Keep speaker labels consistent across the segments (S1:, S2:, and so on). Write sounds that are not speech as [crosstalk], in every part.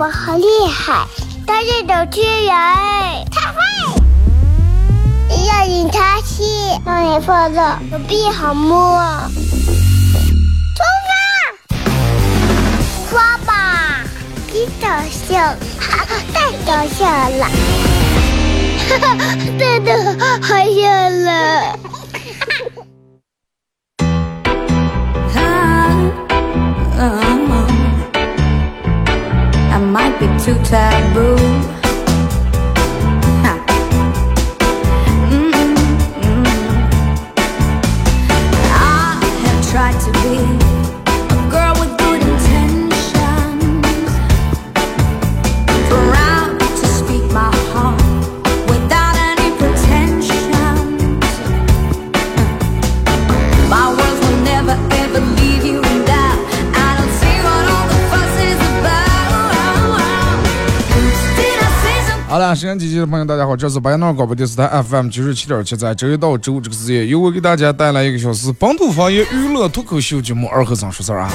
S1: 我好厉害，大家都去人，太坏！要你擦戏，让你放纵，有病好摸。出发，刷吧，你搞笑，太搞笑了，哈哈，真的好笑了。
S2: 机器的朋友，大家好，这是白闹广播电视台 FM 九十七点七，在周一到周五这个时间，由我给大家带来一个小时本土方言娱乐脱口秀节目《二和尚说事儿》啊。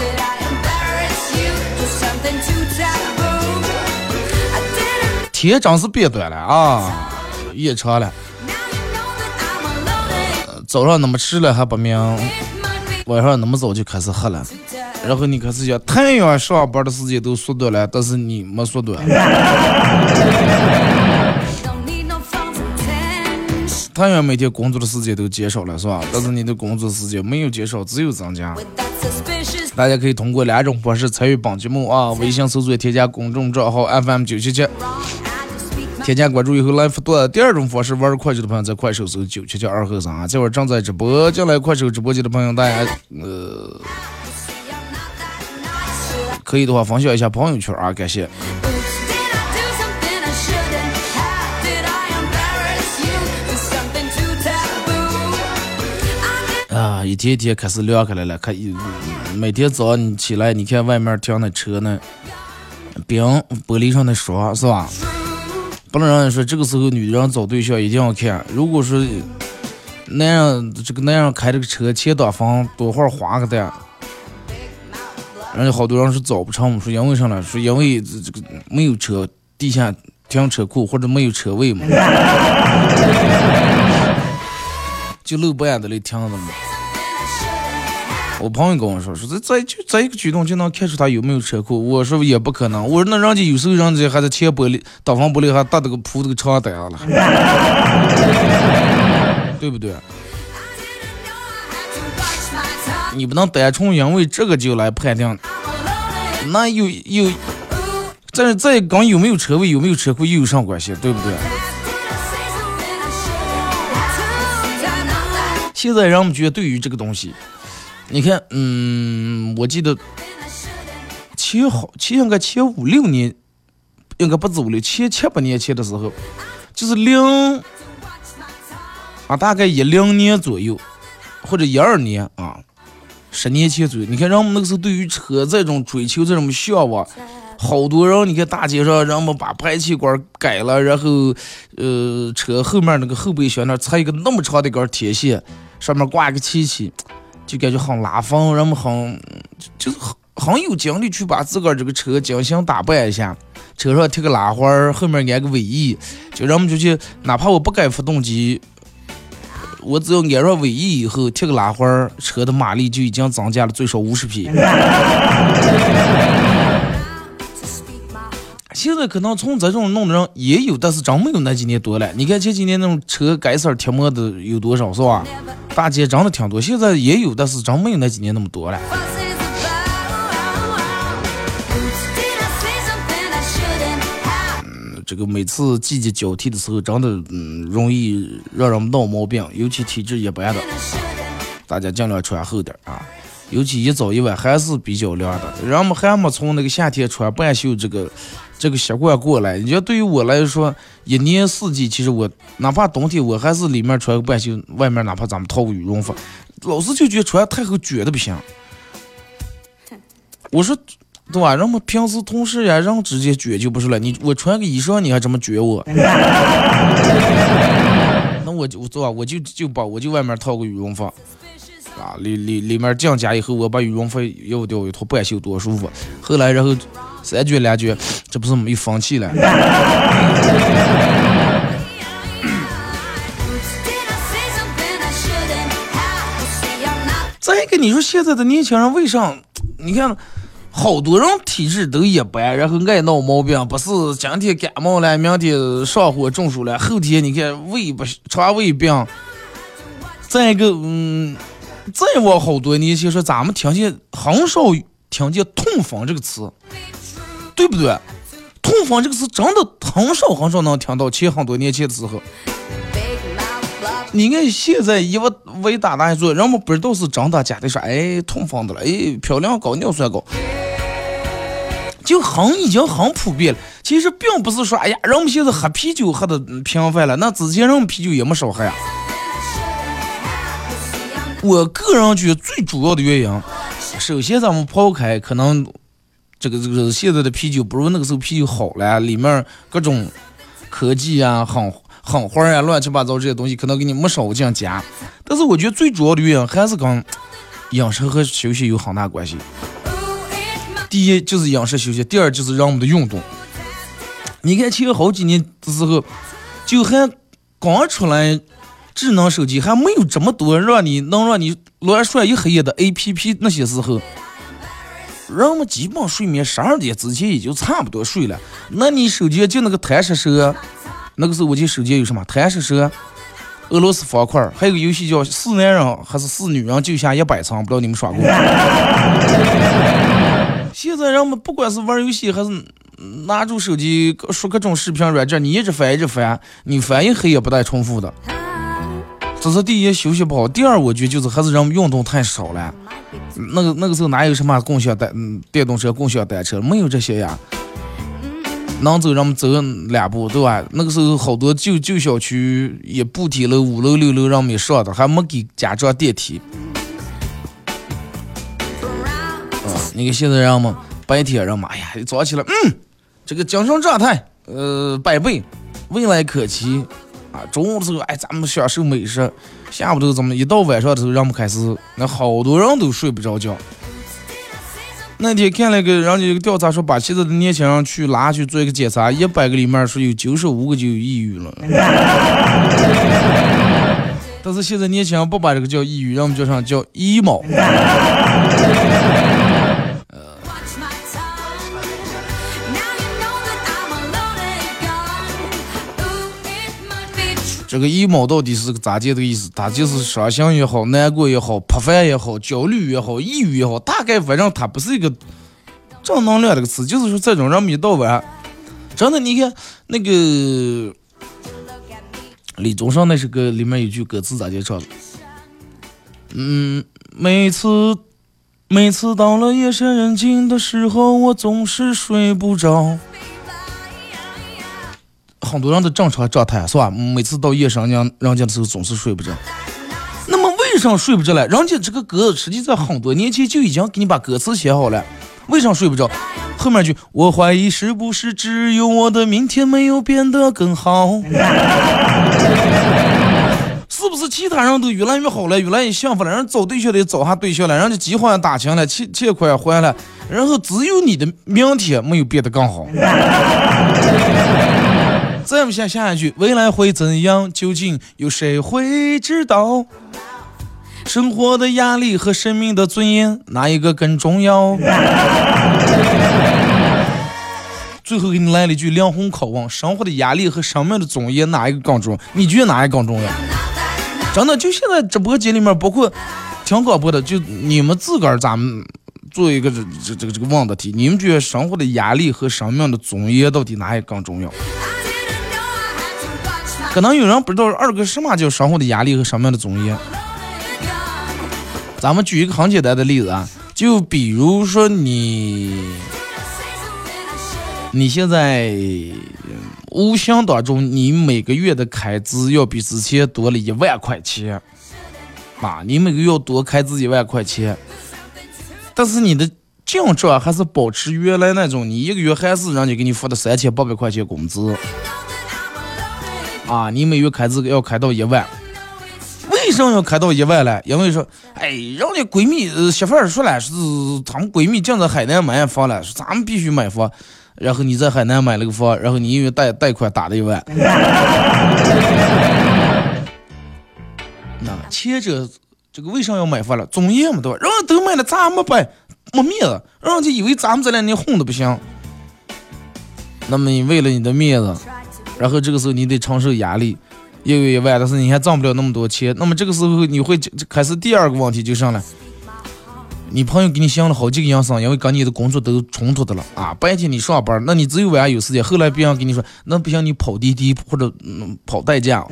S2: 天真是变短了啊，夜长了.早上那么迟了还不明晚上那么早就开始黑了。然后你开始讲太阳上班的时间都缩短了，但是你没缩短。[laughs] 太原每天工作的时间都减少了，是吧？但是你的工作时间没有减少，只有增加。大家可以通过两种方式参与本节目啊：微信搜索添加公众账号 FM 九七七添加关注以后来互动。第二种方式，玩快手的朋友在快手搜九七七二和三啊，这会儿正在直播。进来快手直播间的朋友，大家呃?可以的话分享一下朋友圈啊，感谢。一天天开始亮开来了，看每天早上你起来，你看外面停的车呢，冰玻璃上的霜是吧？不能让人说这个时候女人找对象一定要看，如果说男人这个男人开这个车前挡风多会儿划个蛋，人家好多人是找不成，说因为啥呢？说因为这这个没有车地下停车库或者没有车位嘛，[laughs] 就路不安的来停着嘛。我朋友跟我说，说这这就这一个举动就能看出他有没有车库。我说也不可能，我说那人家有时候人家还在前玻璃挡风玻璃还搭这个铺这个长单了，[laughs] 对不对.你不能单纯因为这个就来判定，那有有，这这跟有没有车位、有没有车库又有啥关系？对不对.现在人们觉得对于这个东西，你看，嗯，我记得前好前应该前五六年，应该不止五六，前七八年前的时候，就是零啊，大概一零年左右，或者一二年啊，十年前左右。你看人们那个时候对于车这种追求、这种向往，好多人，你看大街上人们把排气管改了，然后呃，车后面那个后备箱那儿插一个那么长的一根铁线，上面挂一个漆漆，就感觉很拉风，人们很就是很很有精力去把自个儿这个车精心打扮一下。车上贴个拉花儿，后面安个尾翼，就人们就去，哪怕我不改发动机，我只要安上尾翼以后贴个拉花儿，车的马力就已经增加了最少五十匹。现在可能从这种弄的人也有，但是真没有那几年多了。你看前几年那种车改色贴膜的有多少是吧？大街真的挺多，现在也有，但是真没有那几年那么多了。
S3: 嗯
S2: 这个每次季节交替的时候，真的嗯容易让人闹毛病，尤其体质一般的，大家尽量穿厚点啊。尤其一早一晚还是比较凉的，人们还没从那个夏天穿半袖这个这个习惯过来。你觉得对于我来说，一年四季其实我哪怕冬天我还是里面穿个半袖，外面哪怕咱们套个羽绒服，老是就觉得穿太厚卷的不行。我说，对吧？人们平时同事呀，人直接卷就不是了。你我穿个衣裳，你还这么卷我？[laughs] 那我就对吧？我就就把我就外面套个羽绒服。啊，里里里面降价以后，我把羽绒服要掉一套半袖多舒服。后来然后三卷两卷，这不是没放弃了？再一个，你说现在的年轻人为啥？你看，好多人体质都一般，然后爱闹毛病，不是今天感冒了，明天上火中暑了，后天你看胃不肠胃病。再一个，嗯，再往好多年前说，咱们听见很少听见痛风这个词，对不对？痛风这个词真的很少很少能听到，前很多年前的时候。你看现在一往为大大一做，人们不知道是真的假的，说哎痛风的了，哎漂亮高尿酸高，就很已经很普遍了。其实并不是说哎呀，人们现在喝啤酒喝的频繁了，那之前人们啤酒也没少喝呀。我个人觉得最主要的原因，首先咱们抛开可能这个这个现在的啤酒不如那个时候啤酒好了，里面各种科技啊、狠狠花呀、乱七八糟这些东西，可能给你没少进加。但是我觉得最主要的原因还是跟饮食和休息有很大关系。第一就是饮食休息，第二就是让我们的运动。你看前好几年的时候，就还刚出来智能手机，还没有这么多让你能让你乱涮一黑夜的 A P P 那些时候，人们基本睡眠十二点之前也就差不多睡了。那你手机就那个贪食蛇，那个时候我记手机有什么贪食蛇。俄罗斯方块，还有个游戏叫“四男人还是四女人就下一百层”，不知道你们耍过没？[laughs] 现在人们不管是玩游戏还是拿住手机刷各种视频软件，你一直翻一直翻，你翻一黑夜不带重复的。这是第一，休息不好；第二，我觉得就是还是人们运动太少了。那个那个时候哪有什么共享单嗯电动车、共享单车，没有这些呀。能走人们走两步，对吧？那个时候好多旧旧小区也不梯楼、五楼、六楼让没上的，还没给加装电梯。嗯你看现在人们白天人们，哎呀，一早起来，嗯，这个精神状态，呃，百倍，未来可期啊。中午的时候，哎，咱们享受美食；下午的时候，咱们一到晚上的时候，人们开始，那好多人都睡不着觉。那天看了个人家一个调查说，把现在的年轻人去拉去做一个检查，一百个里面说有九十五个就有抑郁了。[laughs] 但是现在年轻人不把这个叫抑郁，人们叫上叫 emo。这个 emo 到底是个咋介的意思？它就是伤心也好，难过也好，不烦也好，焦虑也好，抑郁也好，大概反正它不是一个正能量这个词，就是说这种人没到晚，真的，你看那个李宗盛那首歌里面有句歌词咋介唱的？嗯，每次每次到了夜深人静的时候，我总是睡不着。很多人的正常状态是吧？每次到夜深人人静的时候总是睡不着。那么为什么睡不着嘞？人家这个歌实际在很多年前就已经给你把歌词写好了，为什么睡不着？后面句我怀疑是不是只有我的明天没有变得更好？[laughs] 是不是其他人都越来越好了，越来越幸福了？人找对象的找下对象了，人家结婚也打钱了，欠欠款也还了，然后只有你的明天没有变得更好。再往下下一句，未来会怎样？究竟有谁会知道？生活的压力和生命的尊严，哪一个更重要？最后给你来了一句灵魂拷问：生活的压力和生命的尊严，哪一个更重要？你觉得哪一个更重要？真的，就现在直播间里面，包括听广播的，就你们自个儿，咱们做一个这这这个这个问的题，你们觉得生活的压力和生命的尊严到底哪一个更重要？可能有人不知道二哥什么叫生活的压力和什么样的尊严。咱们举一个很简单的例子啊，就比如说你，你现在无形当中，你每个月的开支要比之前多了一万块钱，啊，你每个月要多开支一万块钱，但是你的进账还是保持原来那种，你一个月还是人家给你发的三千八百块钱工资，啊，你每月开支要开到一万。为什么要开到一万了？因为说，哎，人家闺蜜媳妇儿说了，是她们闺蜜净在海南买房了，说咱们必须买房。然后你在海南买了个房，然后你因为贷贷款打了一万。那前者这个为啥要买房了？综艺嘛，对吧？人家都买了，咱没买，没面子，人家以为咱们这两年混的不行。那么你为了你的面子，然后这个时候你得承受压力，一个月一万，但是你还挣不了那么多钱。那么这个时候你会开始第二个问题就上来，你朋友给你想了好几个营生，因为跟你的工作都冲突的了啊。白天你上班，那你只有晚上有时间。后来别人跟你说，那不行，你跑滴滴或者、嗯、跑代驾。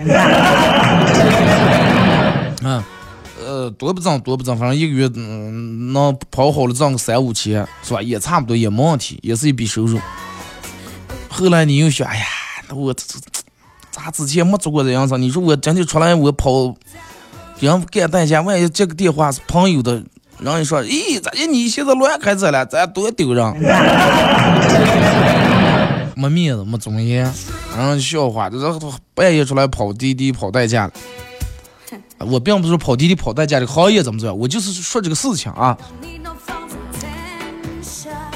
S2: 嗯，[laughs] 呃，多不挣多不挣，反正一个月嗯能跑好了挣个三五千，是吧？也差不多，也没问题，也是一笔收入。后来你又想，哎呀，我这这咋之前没做过这样子？你说我今天出来我跑，给人干代驾，万一接个电话是朋友的，然后你说，咦，咋的你现在乱开车了？咱多丢人，没面子，没尊严，然后笑话，这半夜出来跑滴滴跑代驾了。我并不是跑滴滴跑代驾这个行业怎么怎么样，我就是说这个事情啊。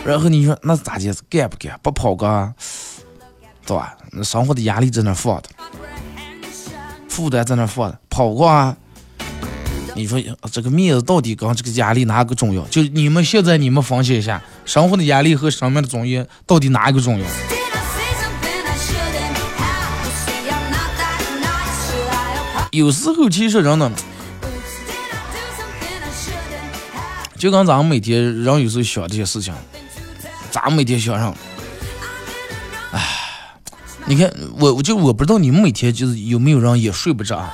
S2: 然后你说那咋的？干不干？不跑个，对吧？那生活的压力在那放的，负担在那放的，跑过啊？你说这个面子到底跟这个压力哪个重要？就你们现在你们分析一下，生活的压力和生命的尊严到底哪一个重要？有时候其实人呢，就跟咱们每天人有时候想这些事情，咱们每天想上，你看我我就我不知道你们每天就是有没有人也睡不着，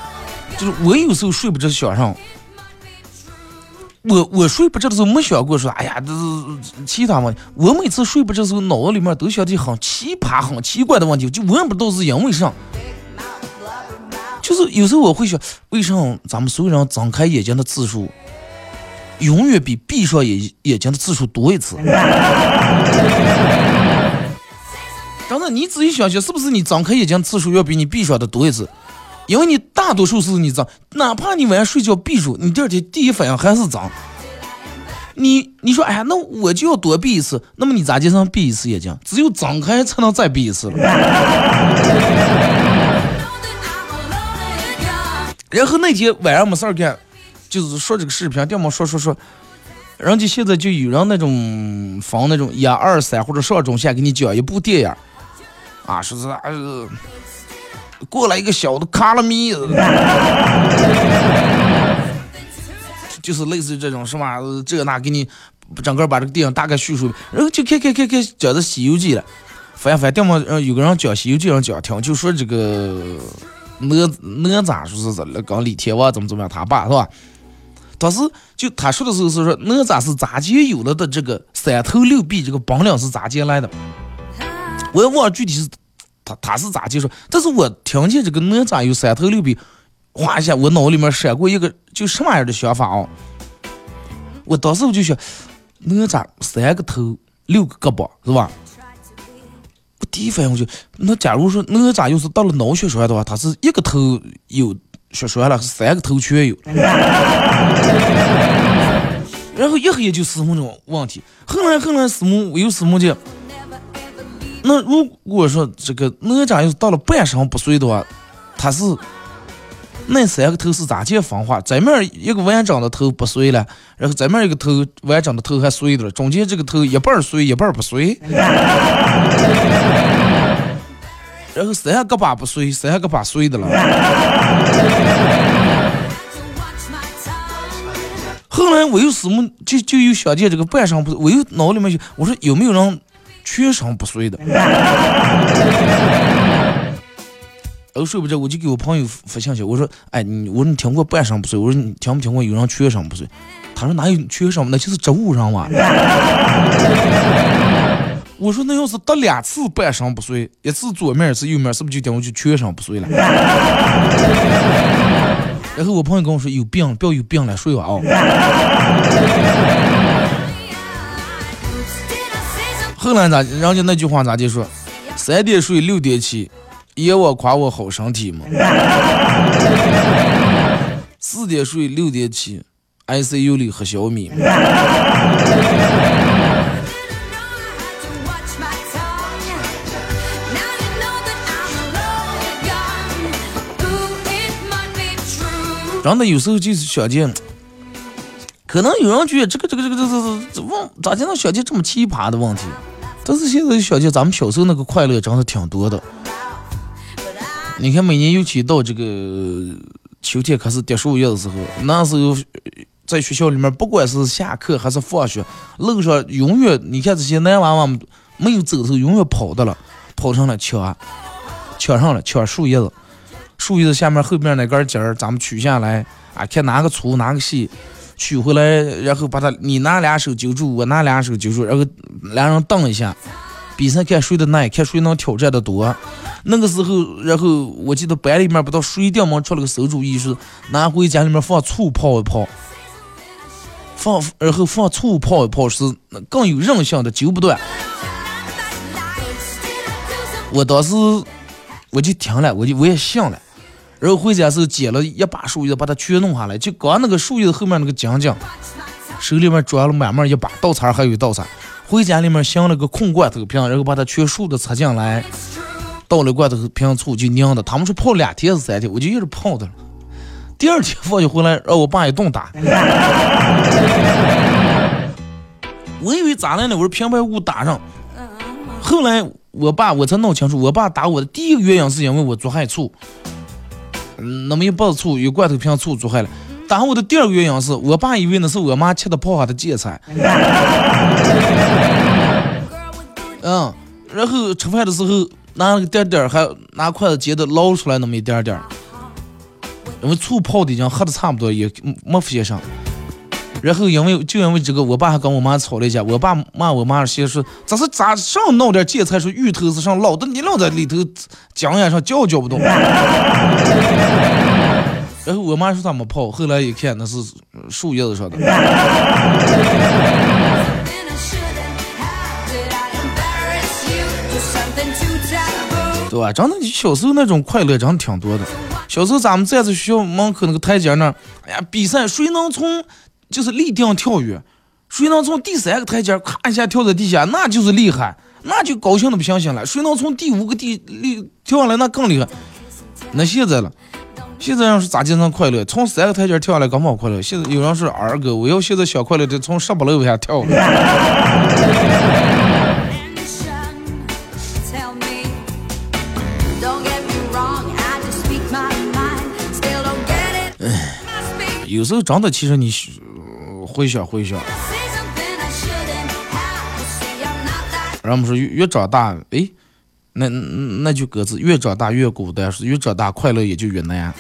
S2: 就是我有时候睡不着想上，我我睡不着的时候没想过说，哎呀，这是其他问题。我每次睡不着的时候，脑子里面都想的很奇葩、很奇怪的问题，就我也不知道是因为啥。就是有时候我会想，为什么咱们所有人睁开眼睛的次数，永远比闭上眼眼睛的次数多一次？[laughs] 真的，你仔细想想，是不是你睁开眼睛次数要比你闭上的多一次？因为你大多数是你睁，哪怕你晚上睡觉闭住，你第二天第一反应还是睁。你你说，哎呀，那我就要多闭一次，那么你咋就能闭一次眼睛？只有睁开才能再闭一次了。然后那天晚上没事儿干，就是说这个视频，要么说说说，人家现在就有人那种放那种一二三或者上中下给你讲一部电影，啊，说是呃，过来一个小的卡拉米，[laughs] 就是类似于这种是吧？这那给你整个把这个电影大概叙述，然后就开开开开讲的《西游记》了，翻翻，要么有个人讲《西游记》，人讲听，就说这个。哪哪吒说是这跟李天王怎么怎么样，他爸是吧？当时就他说的时候是说哪吒是咋接有了的这个三头六臂这个本领是咋接来的？我也忘了具体是他他是咋接说，但是我听见这个哪吒有三头六臂，哗一下我脑里面闪过一个就什么样的想法哦？我当时我就想哪吒三个头六个胳膊是吧？我第一反应我就，那假如说哪吒要是到了脑血栓的话，他是一个头有血栓了，是三个头全有。[laughs] 然后一黑就思慕这种问题，后来后来思慕我又思慕见，那如果说这个哪吒要是到了半身不遂的话，他是那三个头是咋接分化？这面一个完整的头不遂了，然后这面一个头完整的头还碎的了，中间这个头一半碎一半不碎。[laughs] 然后三个把不碎，三个把碎的了。后来我又什么就就有想见这个半身不，我又脑里面就我说有没有人全身不遂的？[laughs] 我睡不着，我就给我朋友发信息，我说哎你我说你听过半身不遂？我说你听没听过有人全身不遂？他说哪有全身？那就是植物人嘛。[laughs] 我说那要是得两次半身不遂，一次左面一次右面，是不是就等于就全身不遂了？[laughs] 然后我朋友跟我说有病，不要有病了，睡吧啊。后来咋，人家那句话咋就说，三点睡六点起，爷我夸我好身体嘛。[laughs] 四点睡，六点起，ICU 里喝小米。
S3: true.
S2: 真的有时候就是想见，可能有人觉得这个这个这个这这这问咋就能想见这么奇葩的问题？但是现在想起咱们小时候那个快乐真是挺多的。你看每年尤其到这个秋天开始叠树叶的时候，那时候在学校里面，不管是下课还是放学，路上永远你看这些男娃娃们没有走的时候，永远跑的了，跑上了抢，抢上了抢树叶子。树叶子下面后面那根筋儿，咱们取下来啊，看哪个粗哪个细，取回来，然后把它你拿俩手揪住，我拿俩手揪住，然后两人蹬一下，比赛看谁的耐，看谁能挑战的多。那个时候，然后我记得班里面不知道谁掉门出了个馊主意，是拿回家里面放醋泡一泡，放然后放醋泡一泡是更有韧性的，揪不断。我当时我就听了，我就我也信了。然后回家时候捡了一把树叶，把它全弄下来，就刚那个树叶后面那个浆浆，手里面装了满满一把，稻草还有稻草。回家里面镶了个空罐头瓶，然后把它全竖的插进来，倒了罐头瓶醋就拧的。他们说泡两天是三天，我就一直泡的了。第二天放学回来，让我爸一顿打。[laughs] 我以为咋了呢？我说平白无故打上。后来我爸我才弄清楚，我爸打我的第一个原因是因为我做害醋，那么一包子醋有罐头瓶醋做坏了。打我的第二个原因是我爸以为那是我妈吃的泡好的芥菜，嗯，然后吃饭的时候拿了个点点儿，还拿筷子接着捞出来那么一点点儿，因为醋泡的已经喝的差不多，也没发现上。然后因为就因为这个，我爸还跟我妈吵了一架。我爸骂我妈先说，这是咋上弄点芥菜是芋头子上老的，你老在里头姜呀上叫叫不动。[laughs] 然后我妈说他没泡，后来一看那是树叶子上的。对吧？真的，你小时候那种快乐真的挺多的。小时候咱们站在学校门口那个台阶那儿，哎呀，比赛谁能从就是立定跳远，谁能从第三个台阶咔一下跳到地下，那就是厉害，那就高兴的不行行了。谁能从第五个地立跳下来，那更厉害。那现在了，现在要是咋经常快乐？从三个台阶跳下来根本不快乐。现在有人是二哥，我要现在想快乐，得从十八楼往下跳有时候真的，其实你呃回想回想然后我们说越越长大，哎，那那句歌词越长大越孤单，是越长大快乐也就越难。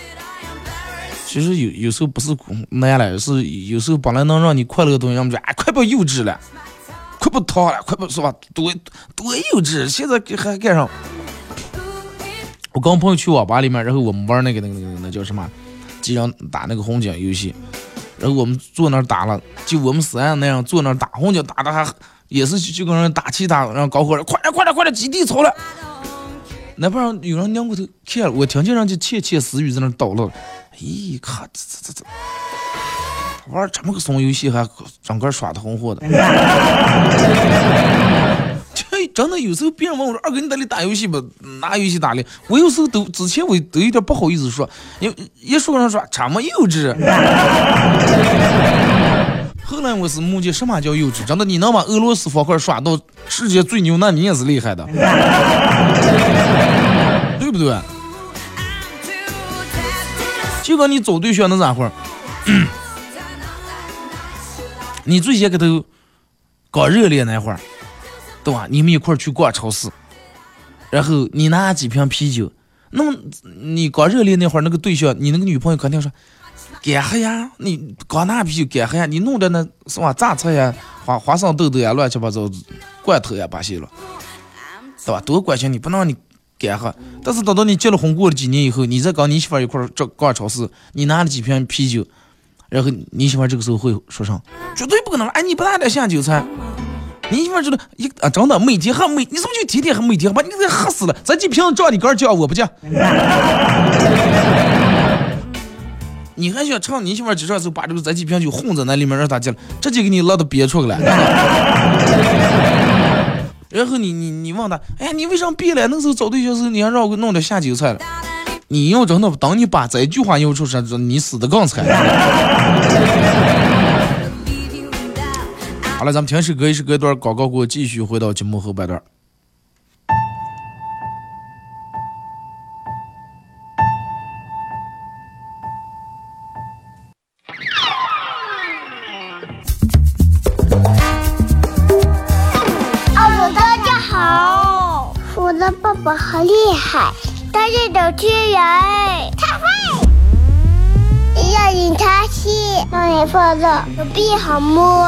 S2: 其实有有时候不是难了，是有时候本来能让你快乐的东西，让我们说哎，快不幼稚了，快不淘了，快不是吧？多多幼稚，现在给还干上。我跟我朋友去网吧里面，然后我们玩那个那个那个那叫什么，经常打那个红警游戏，然后我们坐那儿打了，就我们四人那样坐那儿打红警，打的还也是就跟人打气打，然后高呼着快点快点快点基地走了。那不然有人拧过头看了，我听见人家窃窃私语在那儿叨唠，咦，看这这这这玩这么个怂游戏还整个耍的红火的。[laughs] 真的有时候别人问我说：“二哥，你在里打游戏不？拿游戏打的？”我有时候都之前我都有点不好意思说，因为一说人说这么幼稚。[laughs] 后来我是目击什么叫幼稚，真的，你能把俄罗斯方块耍到世界最牛，那你也是厉害的，[laughs] 对不对？就跟你找对象那咋会儿，[coughs] 你最先给他搞热烈那会儿，对吧？你们一块儿去逛超市，然后你拿几瓶啤酒，那么你刚热恋那会儿，那个对象，你那个女朋友肯定说，干哈呀？你刚拿啤酒干哈呀？你弄的那什么榨菜呀、花花生豆豆呀、乱七八糟罐头呀、把戏了，对吧？多关心你，不能让你干哈。但是等到你结了婚过了几年以后，你再跟你媳妇儿一块儿这逛超市，你拿了几瓶啤酒，然后你媳妇儿这个时候会说上，绝对不可能！哎，你不拿点下酒菜。你媳妇儿知道一啊，真的每天喝每，你是不是就天天喝每天喝？把你给喝死了！咱几瓶子照你杆儿叫我不叫。[laughs] 你还想唱你媳妇儿机上时候把这个咱几瓶酒混在那里面让她进来，直接给你拉到憋出来了。[laughs] 然后你你你问他，哎呀，你为啥憋了？那时候找对象时候你还让我给弄点下酒菜了。你要真的当你把这句话用出声，你死的更惨。好了，咱们听首歌，一时隔一段广告过，继续回到节目后半段。
S1: 哦，大家好，我的爸爸好厉害，大家都去人，他会。要引他去，让你放的手臂好摸。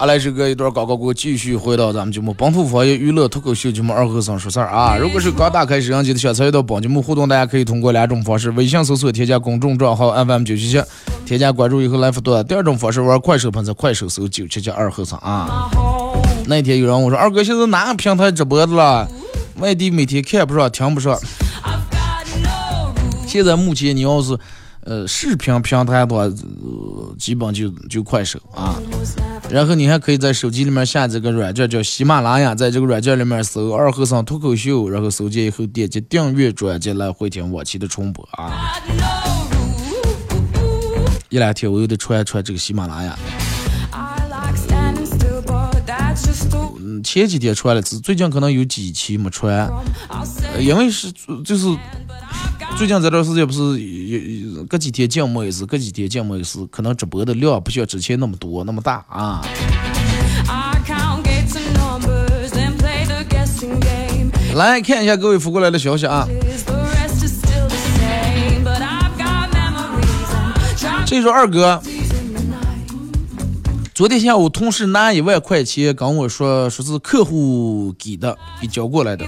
S2: 好来，这个一段广告过后，继续回到咱们节目本土方言娱乐脱口秀节目二和尚说事儿啊。如果是刚打开摄像机的想参与到本节目互动，大家可以通过两种方式：微信搜索添加公众账号 FM 九七七，添加关注以后来互动；第二种方式玩快手，喷在快手搜九七七二和尚啊。那天有人问我说：“二哥，现在哪个平台直播的了？外地每天看不上，听不上。现在目前你要是呃视频平台的话，呃、基本就就快手啊。然后你还可以在手机里面下载个软件叫喜马拉雅，在这个软件里面搜“二和尚脱口秀”，然后搜见以后点击订阅专辑来回听往期的重播啊。一两天我又得穿穿这个喜马拉雅，前几天传了次，最近可能有几期没传
S3: ，I'll say
S2: 呃因为是就是最近这段时间不是有隔几天静默一次，隔几天静默一次，可能直播的量不像之前那么多那么大啊。来看一下各位发过来的消息啊
S3: ，Is the rest is
S2: 昨天下午同事拿一万块钱跟我说，说是客户给的，给交过来的。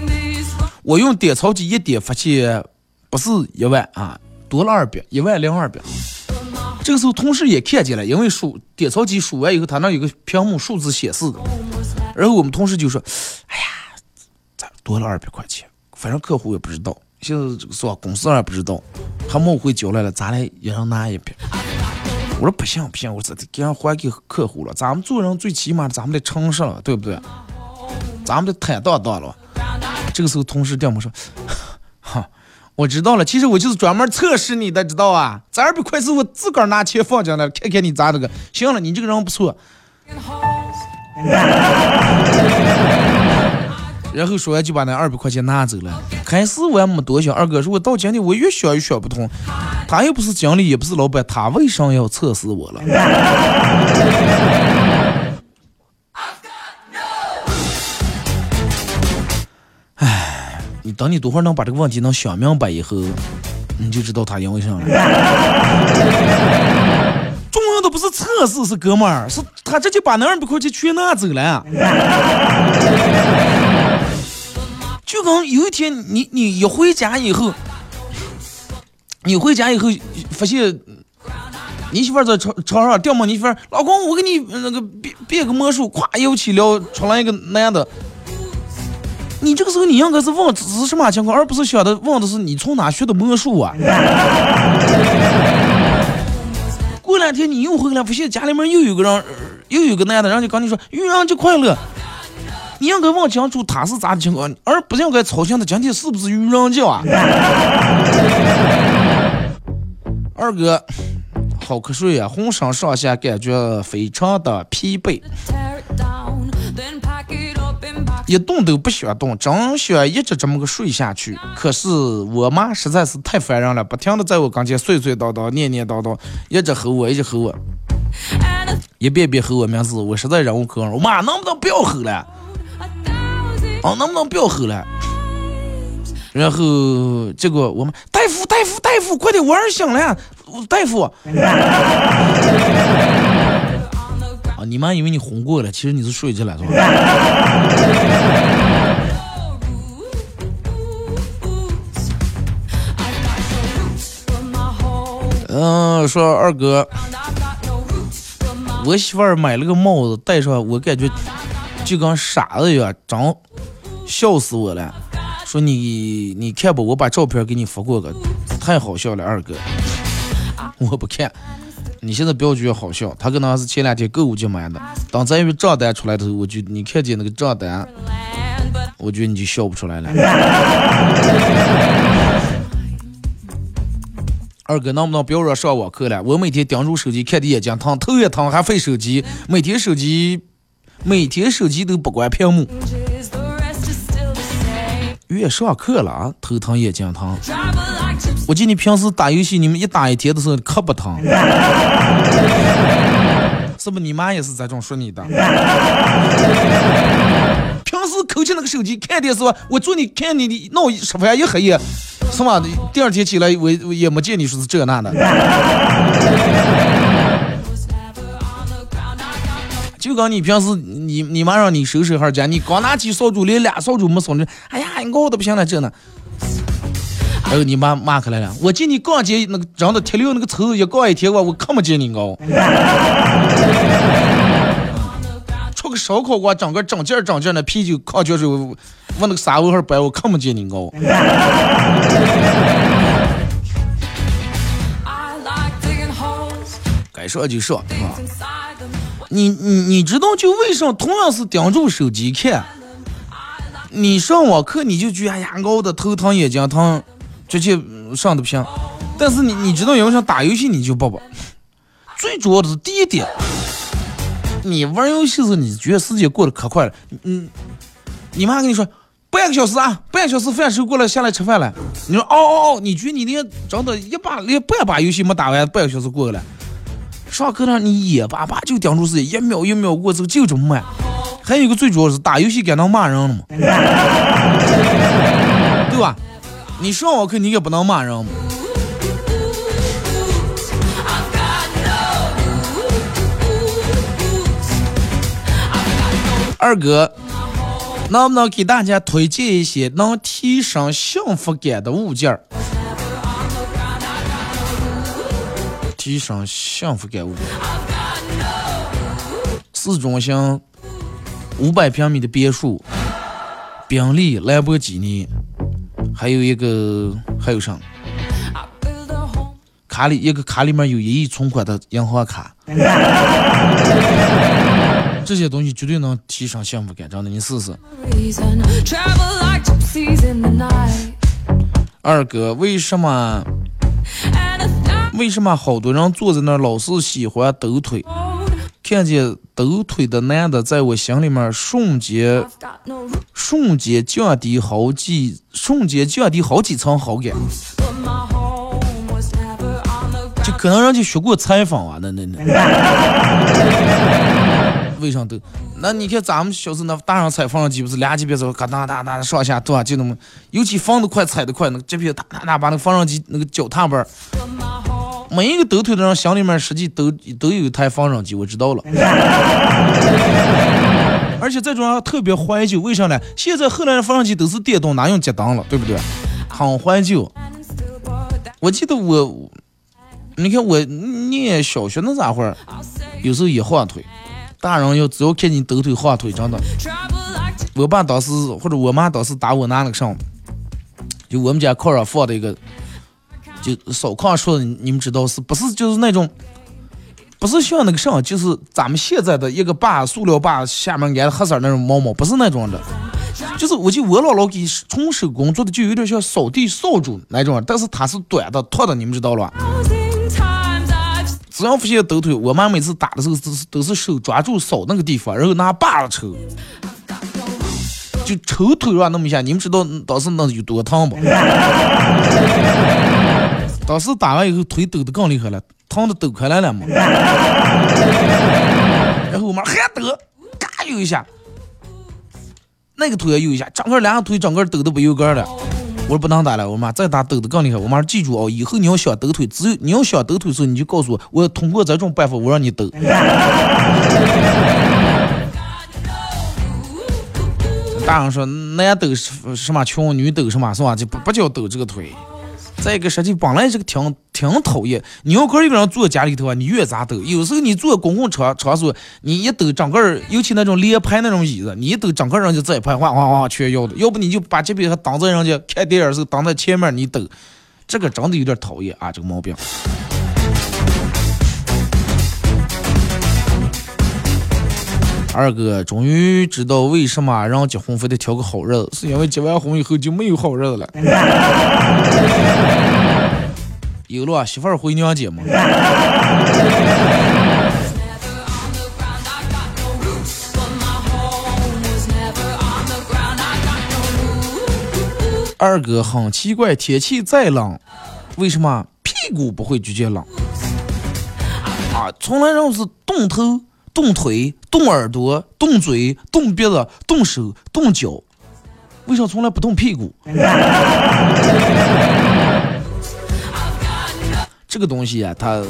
S2: 我用点钞机一点，发现不是一万啊，多了二百，一万零二百。这个时候同事也看见了，因为数点钞机数完以后，他那有个屏幕数字显示的。然后我们同事就说：“哎呀，咋多了二百块钱？反正客户也不知道，现在这个是吧？公司也不知道，他们会交来了，咱来也让拿一瓶。”我说不行不行，我说这给人还给客户了。咱们做人最起码咱们得诚实了，对不对？咱们得坦荡荡了。这个时候同事调我们说：“ [laughs] 哈，我知道了，其实我就是专门测试你的，知道啊？这二百块是我自个儿拿钱放进来，看看你咋这个。行了，你这个人不错。”然后说完就把那二百块钱拿走了。开始我也没多想，二哥说我到今天我越想越想不通，他又不是经理，也不是老板，他为啥要测试我了？[laughs] 哎，你等你多会儿能把这个问题能想明白以后，你就知道他因为啥了。重要的不是测试，是哥们儿，是他直接把那二百块钱全拿走了。就跟有一天你你一回家以后，你回家以后发现你媳妇在床床上掉毛，你媳妇老公我给你那个变变个魔术，咵又起撩出来一个男的。你这个时候你应该是问是什么情况，而不是想的问的是你从哪学的魔术啊。过两天你又回来，发现家里面又有个人，又有个男的，然后就跟你说愚人节快乐。你应该问清楚他是咋的情况，而不应该操心他今天是不是愚人节啊。二哥，好瞌睡呀、浑身上下感觉非常的疲惫，一动都不想动，真想一直这么个睡下去。可是我妈实在是太烦人了，不停的在我跟前碎碎叨叨、念念叨叨，一直吼我，一直吼我，一遍遍吼我名字，我实在忍无可忍。我妈能不能不要吼了？啊，能不能不要吼了？然后结果我们大夫大夫大夫，快点，我儿醒了，大夫。[laughs] 啊，你妈以为你昏过了，其实你是睡着了，是吧？嗯，说二哥，我媳妇儿买了个帽子戴上，我感觉就跟傻子一样，长笑死我了。说你你看吧，我把照片给你发过个，太好笑了，二哥。[laughs] 我不看，你现在不要觉得好笑，他可能是前两天购物节买的，当咱有账单出来的时候，我就你看见那个账单，我觉得你就笑不出来了。[laughs] 二哥，能不能不要让上网课了？我每天盯住手机看的眼睛疼，头也疼，还费手机，每天手机，每天手机都不关屏幕。越上课了啊，头疼眼睛疼。我记得你平时打游戏，你们一打一天的时候可不疼，[laughs] 是不？你妈也是这种说你的。[laughs] 平时抠起那个手机看电视，我祝你看你的闹吃饭一黑夜。是吧？第二天起来，我我也没见你说是这那的。就刚你平时你你妈让你收拾哈家，你刚拿起扫帚，连俩扫帚没扫呢。哎呀，你熬的不行了，这呢。然后你妈骂开来了，我见你逛街那个长的铁溜那个抽一逛一天，我我看不见你熬。[laughs] 出个烧烤锅，整个整件整件的啤酒、矿泉水。我那个沙窝哈白，我看不见你熬。[laughs] 该说就说，你你你知道就为什么同样是盯住手机看，你上网课你就觉得哎呀熬的头疼眼睛疼，直接上的不行。但是你你知道，因为想打游戏你就不不，最主要的是第一点，你玩游戏时你觉得时间过得可快了，嗯，你妈跟你说。半个小时啊，半个小时饭时候过来下来吃饭了。你说哦哦哦，你觉得你连真的一把连半把游戏没打完，半个小时过去了。上课呢，你眼巴巴就盯住自己，一秒一秒过，这个就这么慢。还有一个最主要是打游戏该能骂人了嘛，对吧？你上网课你也不能骂人。二哥。能不能给大家推荐一些能提升幸福感的物件儿？提升幸福感物件，市中心五百平米的别墅，宾利、兰博基尼，还有一个还有啥？卡里一个卡里面有一亿存款的银行卡。[laughs] 这些东西绝对能提升幸福感，真的，你试试。二哥，为什么？为什么好多人坐在那儿老是喜欢抖腿？看见抖腿的男的，在我心里面瞬间瞬间降低好几瞬间降低好几层好感。就可能人家学过采访啊，那那那。[laughs] 为啥抖？那你看咱们小时候那大人踩缝纫机不是俩级别走，咔哒哒哒上下对吧？就那么，尤其放得快踩得快，那个这边哒哒哒把那个缝纫机那个脚踏板，每一个抖腿的人心里面实际都都有一台缝纫机，我知道了。[laughs] 而且这种特别怀旧，为啥呢？现在后来的缝纫机都是电动，哪用接档了，对不对？很怀旧。我记得我，你看我念小学那咋会儿，有时候也晃腿。大人要只要看你抖腿晃腿，真的。我爸当时或者我妈当时打我拿那个啥，就我们家炕上放的一个，就烧炕说的，你们知道是不是就是那种，不是像那个啥，就是咱们现在的一个把塑料把下面安黑色那种毛毛，不是那种的，就是我记得我姥姥给纯手工做的，就有点像扫地扫帚那种，但是它是短的、拖的，你们知道了。只要不现抖腿，我妈每次打的时候都是都是手抓住扫那个地方，然后拿把子抽，就抽腿上那么一下。你们知道当时那有多疼不？当时打完以后腿抖得更厉害了，疼的抖开来了嘛。[laughs] 然后我妈还抖，嘎又一下，那个腿又一下，整个两个腿整个抖得不有根了。我说不能打了，我妈再打抖得更厉害。我妈说记住哦，以后你要想抖腿，只有你要想抖腿的时候，你就告诉我，我通过这种办法，我让你抖。大人说男抖是什么穷，女抖什么是吧？就不不叫抖这个腿。再一个，实际本来是个挺挺讨厌。你要可一个人坐家里头啊，你越咋抖？有时候你坐公共车场所，你一抖整个人，尤其那种连排那种椅子，你一抖整个人就在一排哗哗哗全要的。要不你就把这边还挡在人家看电影时候挡在前面你抖，这个真的有点讨厌啊，这个毛病。二哥终于知道为什么人结婚非得挑个好日子，是因为结完婚以后就没有好日子了。[laughs] 有了媳妇儿回娘家嘛。二哥很奇怪，天气再冷，为什么屁股不会直接冷？啊，从来都是冻头。动腿、动耳朵、动嘴、动鼻子、动手、动脚，为啥从来不动屁股？[laughs] 这个东西啊，它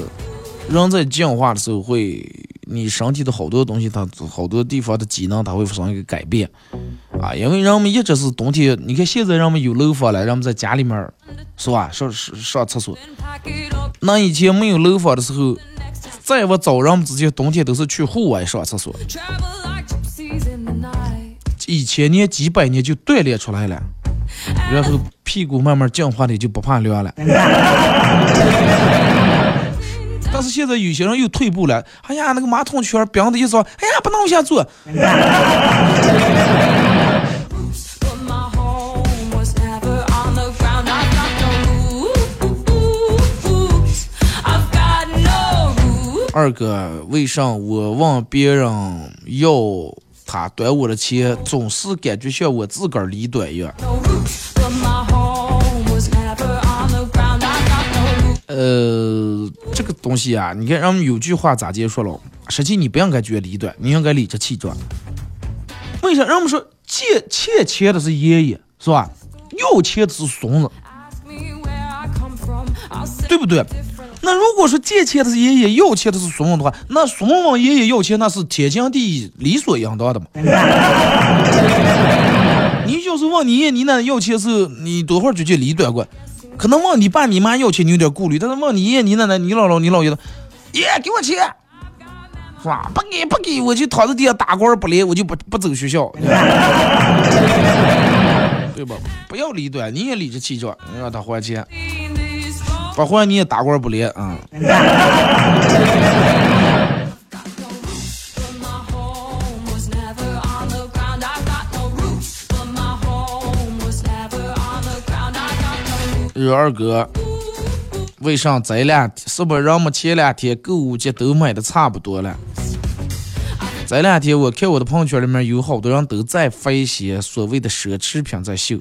S2: 人在进化的时候会，你身体的好多东西，它好多地方的机能，它会发生一个改变啊。因为人们一直是冬天，你看现在人们有楼房了，人们在家里面是吧？上上上厕所，那以前没有楼房的时候。在我早上之前，冬天都是去户外上厕所，几千年、几百年就锻炼出来了，然后屁股慢慢进化的就不怕凉了。[laughs] 但是现在有些人又退步了，哎呀，那个马桶圈冰的一说，哎呀，不能往下坐。二哥，为啥我问别人要他短我的钱，总是感觉像我自个儿理短一样？呃，这个东西啊，你看，人们有句话咋接说了？实际你不应该觉得理短，你应该理直气壮。为啥？人们说借欠钱的是爷爷，是吧？要钱的是孙子，对不对？那如果说借钱的是爷爷，要钱的是孙子的话，那孙子问爷爷要钱，那是天经地义、理所应当的嘛？[laughs] 你就是问你爷你奶奶要钱是，你多会儿就去离短过，可能问你爸你妈要钱，你有点顾虑，但是问你爷你奶奶、你姥姥、你姥爷的，爷给我钱，是吧？不给不给，我就躺在地上打滚不来，我就不不走学校，[laughs] 对吧？不要理短，你也理直气壮，让他还钱。不还你也打滚不连啊！二哥，为啥这两天是不是人们前两天购物节都买的差不多了？这两天我看我的朋友圈里面有好多人都在发一些所谓的奢侈品在秀。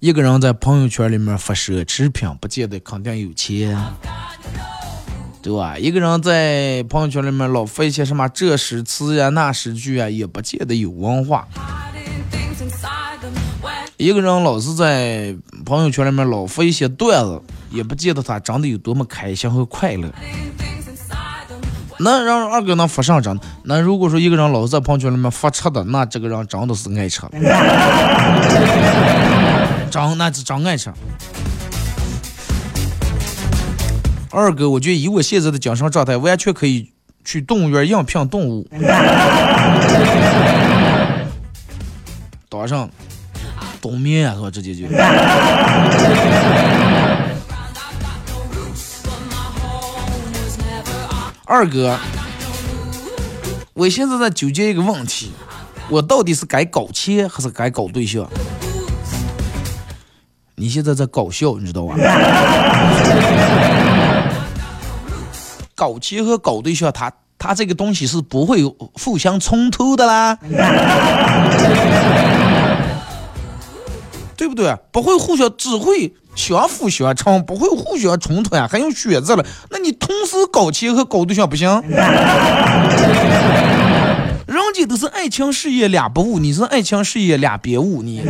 S2: 一个人在朋友圈里面发奢侈品，不见得肯定有钱，对吧？一个人在朋友圈里面老发一些什么这诗词呀、那诗句啊，也不见得有文化。一个人老是在朋友圈里面老发一些段子，也不见得他真的有多么开心和快乐。那让二哥能发上张？那如果说一个人老是在朋友圈里面发吃的，那这个人真的是爱吃了。长那是长爱吃。二哥，我觉得以我现在的精神状态，完全可以去动物园应聘动物。当上冬眠啊是吧？直接就。二哥，我现在在纠结一个问题，我到底是该搞钱还是该搞对象？你现在在搞笑，你知道吧？[laughs] 搞钱和搞对象，他他这个东西是不会互相冲突的啦，[laughs] 对不对？不会互相，只会相辅相成，不会互相冲突啊。还用选择了？那你同时搞钱和搞对象不行？[laughs] 人家都是爱情事业俩不误，你是爱情事业俩别误你。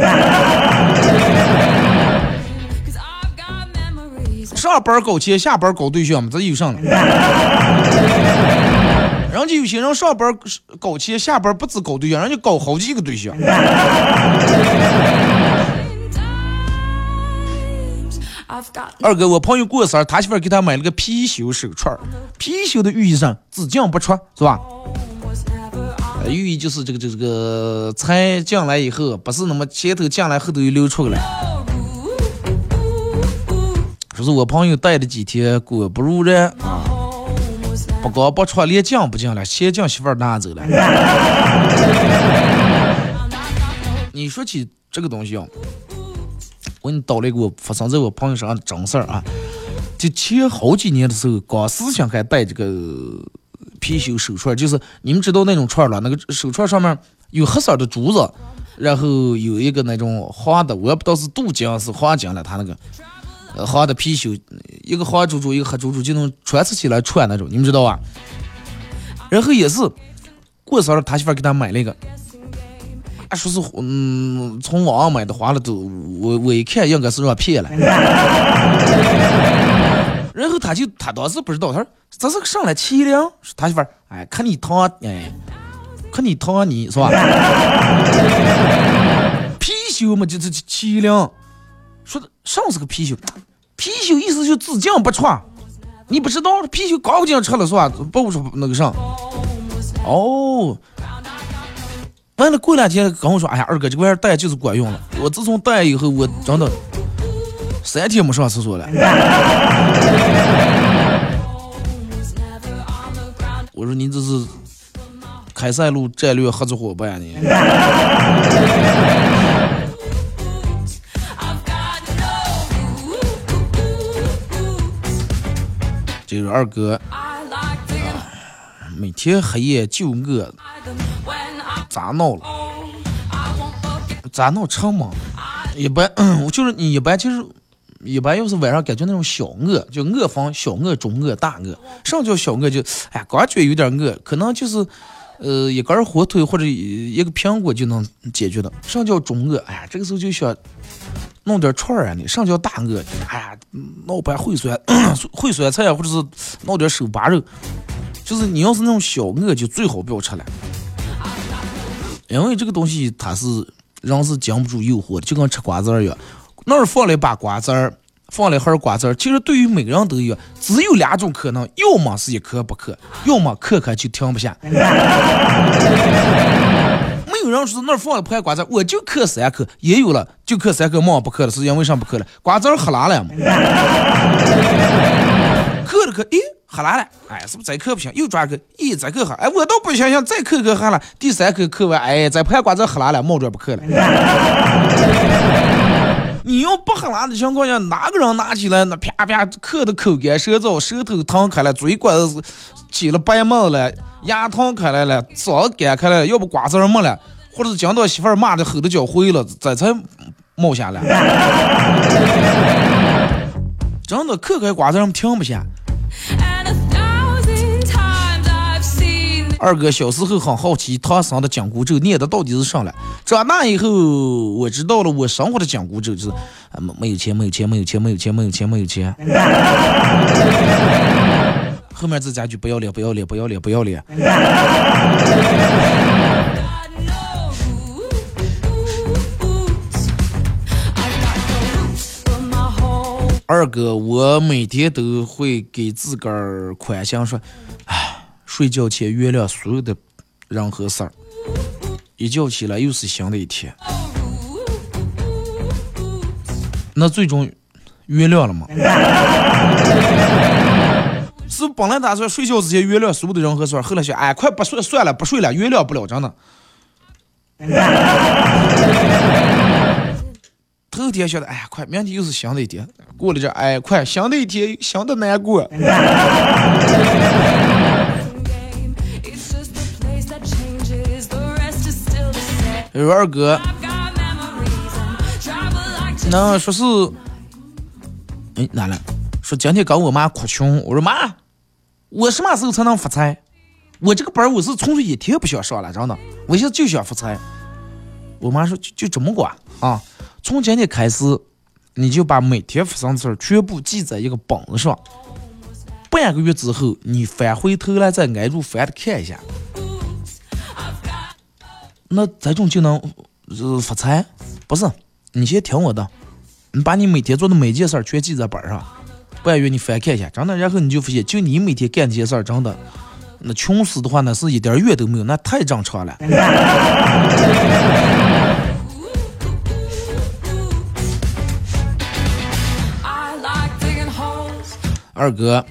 S2: 上班搞钱，下班搞对象嘛，这有啥了？[laughs] 人家有些人上班搞钱，下班不止搞对象，人家搞好几个对象。二哥，我朋友过生日，他媳妇给他买了个貔貅手串貔貅的寓意上，只进不出，是吧？寓意就是这个这个这个财进来以后，不是那么前头进来，后头又流出来。说是我朋友戴了几天，果不如人啊！不光不穿，连进不进了，钱进媳妇儿拿走了。[laughs] 你说起这个东西啊？我给你叨了一个发生在我朋友身上的真事儿啊！就前好几年的时候，刚思想还戴这个貔貅手串，就是你们知道那种串儿了，那个手串上面有黑色的珠子，然后有一个那种黄的，我也不知道是镀金是黄金了，它那个黄的貔貅，一个黄珠珠，一个黑珠珠，就能穿刺起来串那种，你们知道吧？然后也是过生日，他媳妇给他买了一个。说是嗯，从网上买的花了都，我我一看应该是让骗了。[laughs] 然后他就他当时不知道，他说这是个上来麒麟，他媳妇哎，看你疼哎，看你疼你是吧？[laughs] 貔貅嘛就是麒麟，说的上是个貔貅，貔貅意思就只进不出，你不知道貔貅刚进车了是吧？不出那个啥，哦。完了，过两天跟我说：“哎呀，二哥，这玩意儿戴就是管用了。我自从戴以后，我真的三天没上厕所了。[laughs] ”我说：“你这是开塞露战略合作伙伴呢？”这个二哥，每天黑夜就饿。咋闹了？咋闹成吗？一般，[clears throat] 我就是你一般就是一般要是晚上感觉那种小饿，就饿方小饿、中饿、大饿。上叫小饿就，哎，感觉有点饿，可能就是呃一根火腿或者一个苹果就能解决的。上叫中饿，哎呀，这个时候就想弄点串儿啊。你上叫大饿，哎呀，弄盘烩酸 [coughs] 烩酸菜或者是弄点手扒肉。就是你要是那种小饿，就最好不要吃了。因为这个东西它是人是经不住诱惑的，就跟吃瓜子儿一样，那儿放了一把瓜子儿，放了一盒瓜子。其实对于每个人都一样，只有两种可能：要么是一颗不嗑，要么嗑嗑就停不下。[laughs] 没有人说那儿放了盘瓜子，我就嗑三颗。也有了就嗑三颗，忙不嗑了，是因为啥不嗑了？瓜子儿喝拉了嘛？嗑了嗑，咦？喝完了，哎，是不是再嗑不行？又抓个，咦，再嗑喝，哎，我倒不相信再嗑嗑喝了。第三颗嗑完，哎，再盘瓜子喝完了，冒着不嗑了。你要不喝辣的情况下，哪个人拿起来那啪啪嗑的口干舌燥，舌头疼开了，嘴管子起了白沫了，牙疼开来了，嗓子干开了，要不瓜子没了，或者是讲到媳妇儿骂的吼的脚灰了，这才冒下来。[laughs] 真的嗑开瓜子上停不下。二哥小时候很好奇唐僧的紧箍咒念的到底是啥了。长大以后我知道了，我生活的紧箍咒就是啊，没没有钱，没有钱，没有钱，没有钱，没有钱，没有钱。[laughs] 后面这家句不要脸，不要脸，不要脸，不要脸。二哥，我每天都会给自个儿宽心说，睡觉前原谅所有的人和事儿，一觉起来又是新的一天。那最终原谅了吗？[laughs] 是本来打算睡觉之前原谅所有的人和事儿，后来想，哎，快不睡算了，不睡了，原谅不了，真的。头天想的，哎呀，快，明天又是新的一天，过了这，哎，快，新的一天，新的难过。说二哥，那说是，哎，哪了？说今天跟我妈哭穷。我说妈，我什么时候才能发财？我这个班我是纯粹一天不想上了，真的，我现在就想发财。我妈说就就这么管啊，从今天开始，你就把每天发生的事儿全部记在一个本子上。半个月之后，你翻回头来再挨住翻的看一下，那这种就能呃发财？不是，你先听我的，你把你每天做的每件事儿全记在本上，半月你翻看一下，真的，然后你就发现，就你每天干这些事儿，真的，那穷死的话，那是一点怨都没有，那太正常了。[laughs] 二哥，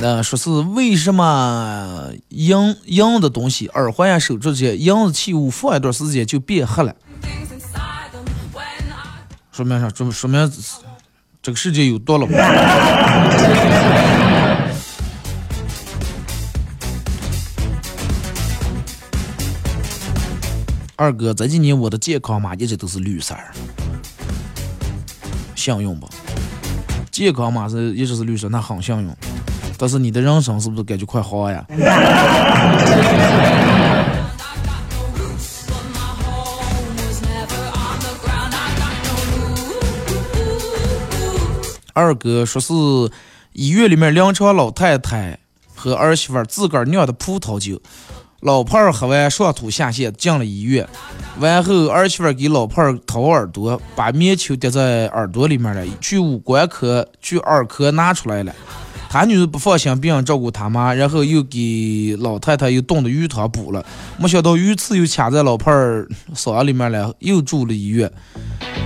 S2: 那说是为什么银银的东西，耳环呀、手镯这些银子器物放一段时间就变黑了？说明啥？说明说明这个世界有毒了。二哥，这几年我的健康码一直都是绿色儿，信用不？健康码是一直是绿色，那很信用。但是你的人生是不是感觉快好呀？二哥说是医院里面两床老太太和儿媳妇儿自个儿酿的葡萄酒，老伴儿喝完上吐下泻进了医院，完后儿媳妇儿给老伴儿掏耳朵，把棉球滴在耳朵里面了，去五官科去耳科拿出来了。他女儿不放心别人照顾他妈，然后又给老太太又冻的鱼汤补了，没想到鱼刺又卡在老伴儿嗓子里面了，又住了医院。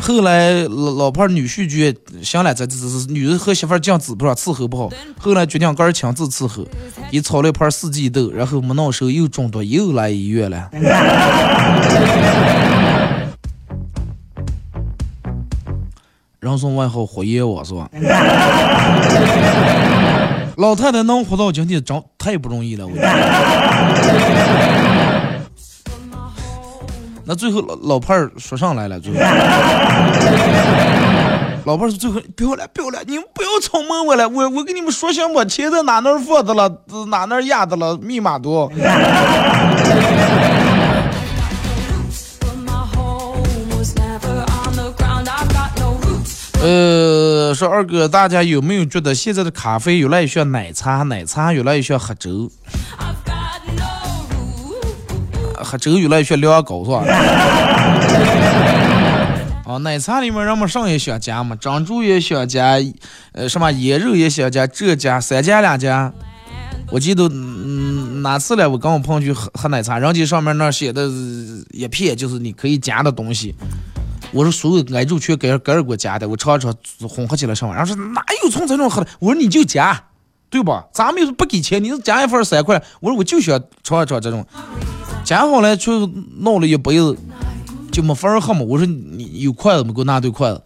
S2: 后来老老伴儿女婿觉行了，这这这女人和媳妇儿犟嘴不上伺候不好，后来决定个儿亲自伺候，给炒了一盘四季豆，然后没弄熟又中毒，又来医院了。人送外号火焰我是吧？[laughs] 老太太能活到今天，真太不容易了，我。[laughs] 那最后老老伴儿说上来了，最后，[laughs] 老伴儿说最后不要了，不要了，你们不要吵蒙我了，我我跟你们说行吧，钱在哪哪儿放的了，哪哪儿压的了，密码多。呃，说二哥，大家有没有觉得现在的咖啡越来越像奶茶，奶茶越来越像喝粥，喝粥越来越像凉糕，是吧？啊，[laughs] 奶茶里面人们上也想加嘛，珍珠也想加，呃，什么椰肉也想加，这加三加两加。我记得嗯哪次了，我跟我朋友去喝喝奶茶，人家上面那写的一片就是你可以加的东西。我说所有挨住全给给儿给我加的，我尝一尝混合起来上完，然后说哪有从这种喝的？我说你就加，对吧？咱们又是不给钱，你是加一份三块，我说我就想尝一尝这种，加好了就弄了一杯子，就没法喝嘛。我说你有筷子吗？给我拿对筷子，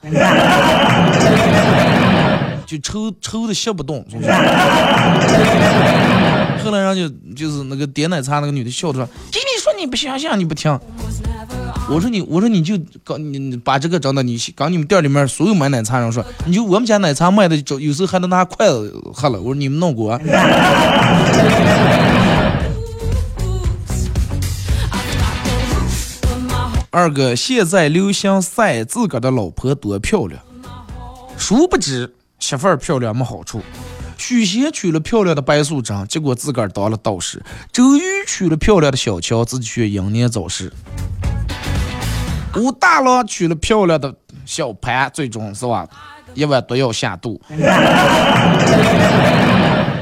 S2: 就抽抽的吸不动，是不是？后来人家就是那个点奶茶那个女的笑着说：“给你你不相信，你不听。”我说你，我说你就搞你把这个整的，你搞你们店里面所有买奶茶人说，你就我们家奶茶卖的，有时候还能拿筷子喝了。我说你们弄过啊。[laughs] 二哥现在流行晒自个儿的老婆多漂亮，殊不知媳妇儿漂亮没好处。许仙娶了漂亮的白素贞，结果自个儿当了道士；周瑜娶了漂亮的小乔，自己却英年早逝。武大郎娶了漂亮的小潘，最终是吧，一碗毒药下肚。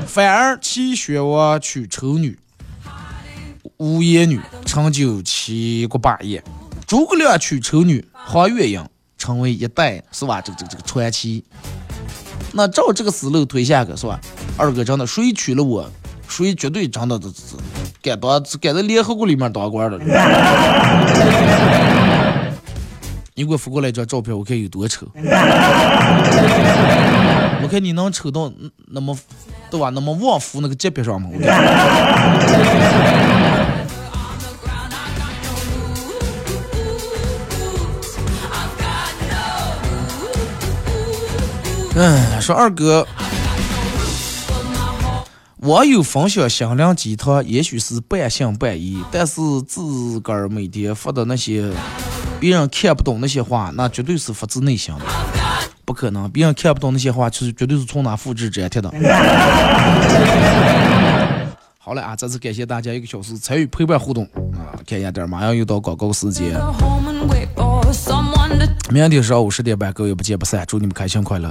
S2: 反而齐宣王娶丑女，无颜女，成就七国霸业；诸葛亮娶丑女，黄月英，成为一代是吧？这个这个这个传奇。那照这个思路推下去是吧？二哥真的，谁娶了我，谁绝对真的这这该当该在联合国里面当官的。你给我发过来一张照片，我看有多丑。我看你能丑到那么，对吧？那么旺夫那个级别上吗？我看。嗯，说二哥，网友分享心灵鸡汤，也许是半信半疑，但是自个儿每天发的那些别人看不懂那些话，那绝对是发自内心的，不可能，别人看不懂那些话，就是绝对是从哪复制粘贴的。[laughs] 好了啊，再次感谢大家一个小时参与陪伴互动啊！看一下点，马上又到广告时间。明天上午十点半，各位不见不散，祝你们开心快乐。